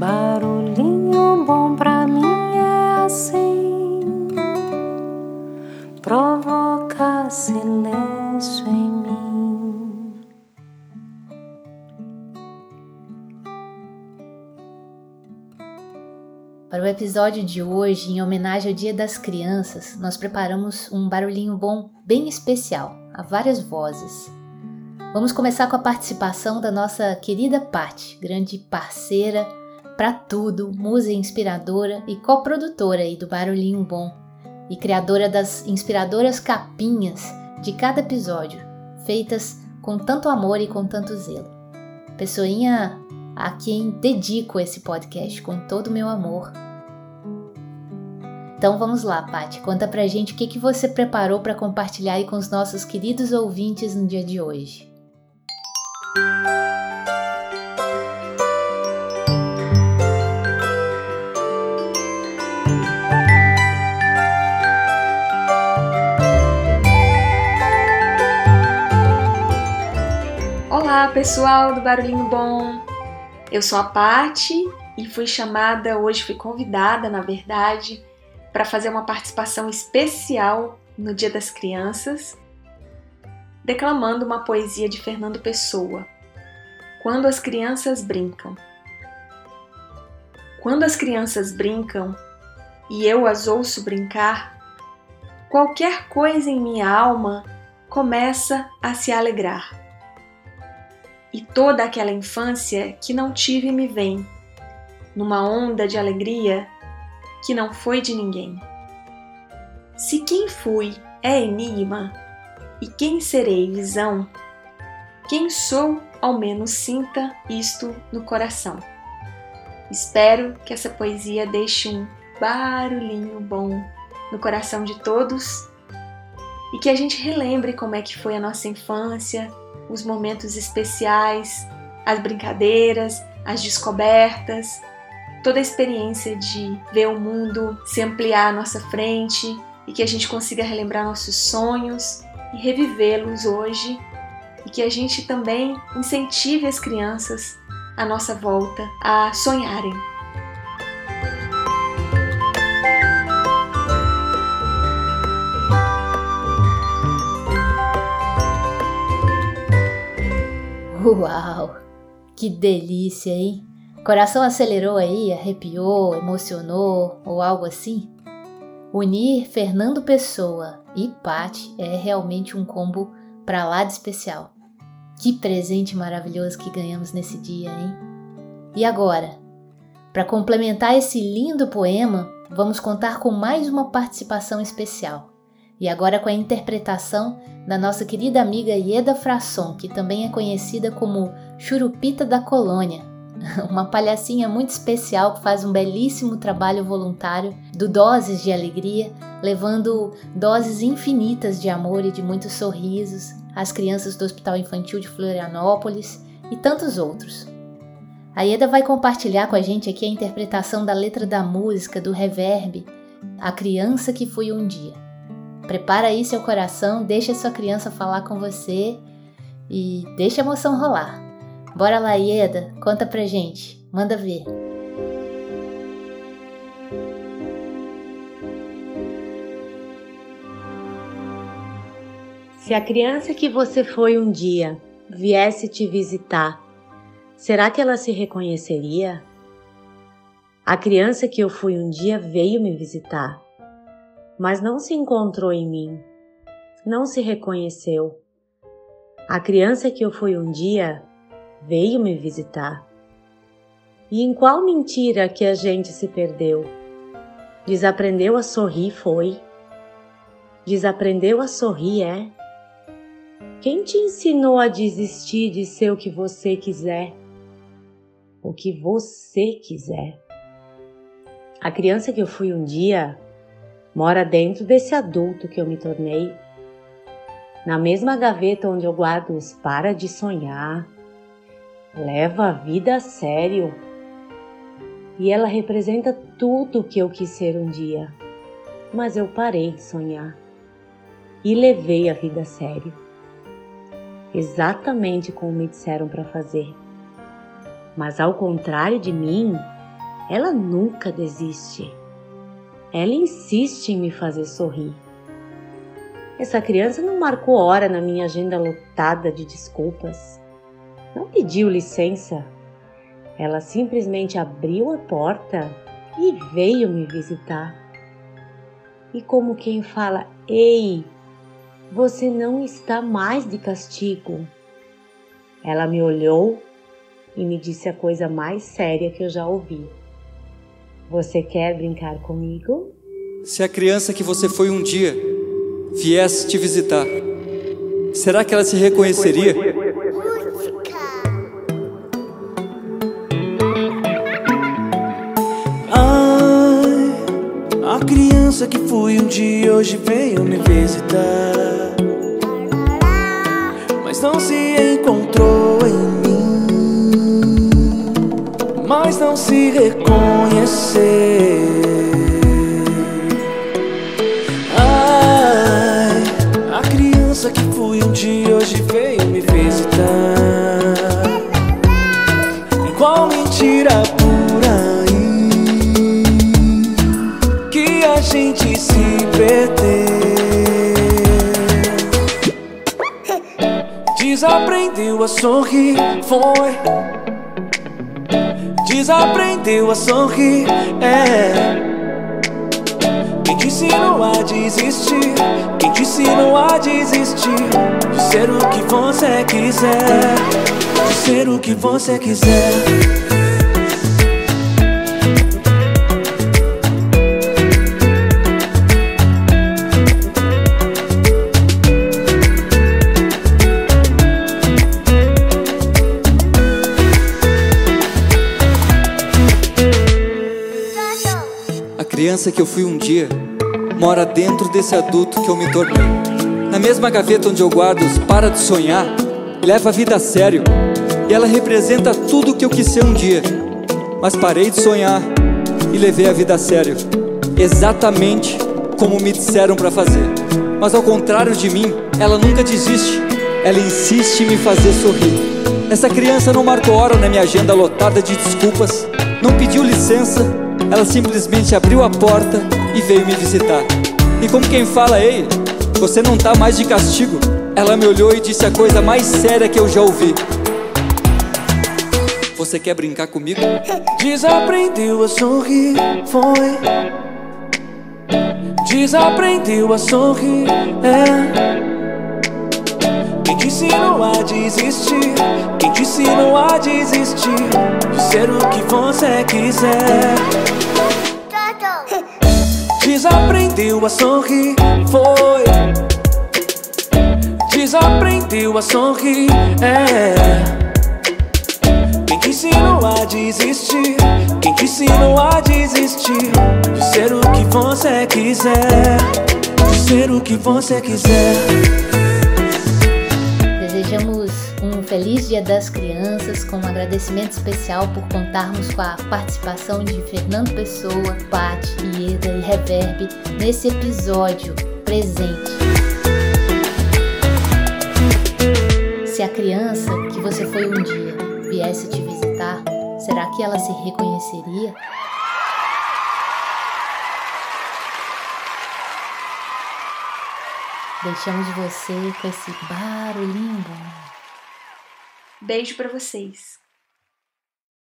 Barulhinho bom pra mim é assim, provoca silêncio em mim. Para o episódio de hoje, em homenagem ao Dia das Crianças, nós preparamos um barulhinho bom bem especial, a várias vozes. Vamos começar com a participação da nossa querida Patti, grande parceira para tudo, musa inspiradora e coprodutora aí do Barulhinho Bom e criadora das inspiradoras capinhas de cada episódio, feitas com tanto amor e com tanto zelo. Pessoinha a quem dedico esse podcast com todo o meu amor. Então vamos lá, Pati, conta pra gente o que, que você preparou para compartilhar aí com os nossos queridos ouvintes no dia de hoje. Pessoal do Barulhinho Bom. Eu sou a Pati e fui chamada, hoje fui convidada, na verdade, para fazer uma participação especial no Dia das Crianças declamando uma poesia de Fernando Pessoa. Quando as crianças brincam. Quando as crianças brincam e eu as ouço brincar, qualquer coisa em minha alma começa a se alegrar. E toda aquela infância que não tive me vem, numa onda de alegria que não foi de ninguém. Se quem fui é enigma, e quem serei visão? Quem sou, ao menos sinta isto no coração. Espero que essa poesia deixe um barulhinho bom no coração de todos e que a gente relembre como é que foi a nossa infância, os momentos especiais, as brincadeiras, as descobertas, toda a experiência de ver o mundo se ampliar à nossa frente e que a gente consiga relembrar nossos sonhos e revivê-los hoje e que a gente também incentive as crianças à nossa volta a sonharem. Uau! Que delícia, hein? Coração acelerou aí, arrepiou, emocionou ou algo assim? Unir Fernando Pessoa e Pati é realmente um combo para lá de especial. Que presente maravilhoso que ganhamos nesse dia, hein? E agora, para complementar esse lindo poema, vamos contar com mais uma participação especial. E agora com a interpretação da nossa querida amiga Ieda Frasson, que também é conhecida como Churupita da Colônia, uma palhacinha muito especial que faz um belíssimo trabalho voluntário do Doses de Alegria, levando doses infinitas de amor e de muitos sorrisos às crianças do Hospital Infantil de Florianópolis e tantos outros. A Ieda vai compartilhar com a gente aqui a interpretação da letra da música do Reverb, A Criança que Fui um Dia. Prepara aí seu coração, deixa sua criança falar com você e deixa a emoção rolar. Bora lá, Ieda, conta pra gente, manda ver. Se a criança que você foi um dia viesse te visitar, será que ela se reconheceria? A criança que eu fui um dia veio me visitar, mas não se encontrou em mim, não se reconheceu. A criança que eu fui um dia veio me visitar. E em qual mentira que a gente se perdeu? Desaprendeu a sorrir, foi? Desaprendeu a sorrir, é? Quem te ensinou a desistir de ser o que você quiser? O que você quiser. A criança que eu fui um dia mora dentro desse adulto que eu me tornei. Na mesma gaveta onde eu guardo os para de sonhar, leva a vida a sério e ela representa tudo o que eu quis ser um dia. Mas eu parei de sonhar e levei a vida a sério, exatamente como me disseram para fazer. Mas ao contrário de mim, ela nunca desiste. Ela insiste em me fazer sorrir. Essa criança não marcou hora na minha agenda lotada de desculpas. Não pediu licença. Ela simplesmente abriu a porta e veio me visitar. E como quem fala: Ei, você não está mais de castigo. Ela me olhou e me disse a coisa mais séria que eu já ouvi. Você quer brincar comigo? Se a criança que você foi um dia viesse te visitar, será que ela se reconheceria? Ai, a criança que fui um dia hoje veio me visitar, mas não se encontrou em mim, mas não se reconheceu. Ai, a criança que fui um dia hoje veio me visitar. Qual mentira por aí que a gente se perdeu? Desaprendeu a sorrir, foi. Desaprendeu a sorrir, é. Quem te ensinou a desistir? Quem te ensinou a desistir? De ser o que você quiser. De ser o que você quiser. Criança que eu fui um dia mora dentro desse adulto que eu me tornei. Na mesma gaveta onde eu guardo os para de sonhar, leva a vida a sério. E ela representa tudo o que eu quis ser um dia. Mas parei de sonhar e levei a vida a sério. Exatamente como me disseram para fazer. Mas ao contrário de mim, ela nunca desiste. Ela insiste em me fazer sorrir. Essa criança não marcou hora na minha agenda lotada de desculpas, não pediu licença, ela simplesmente abriu a porta e veio me visitar. E como quem fala, ei, você não tá mais de castigo, ela me olhou e disse a coisa mais séria que eu já ouvi. Você quer brincar comigo? Desaprendeu a sorrir, foi. Desaprendeu a sorrir, é. Quem te ensinou a desistir? Quem te ensinou a desistir? Ser o que você quiser. Desaprendeu a sorrir, foi. Desaprendeu a sorrir, é. Quem te ensinou a desistir? Quem te ensinou a desistir? De ser o que você quiser. De ser o que você quiser. Feliz Dia das Crianças, com um agradecimento especial por contarmos com a participação de Fernando Pessoa, Paty, Ieda e Reverb nesse episódio presente. Se a criança que você foi um dia viesse te visitar, será que ela se reconheceria? Deixamos você com esse barulhinho bom. Beijo pra vocês.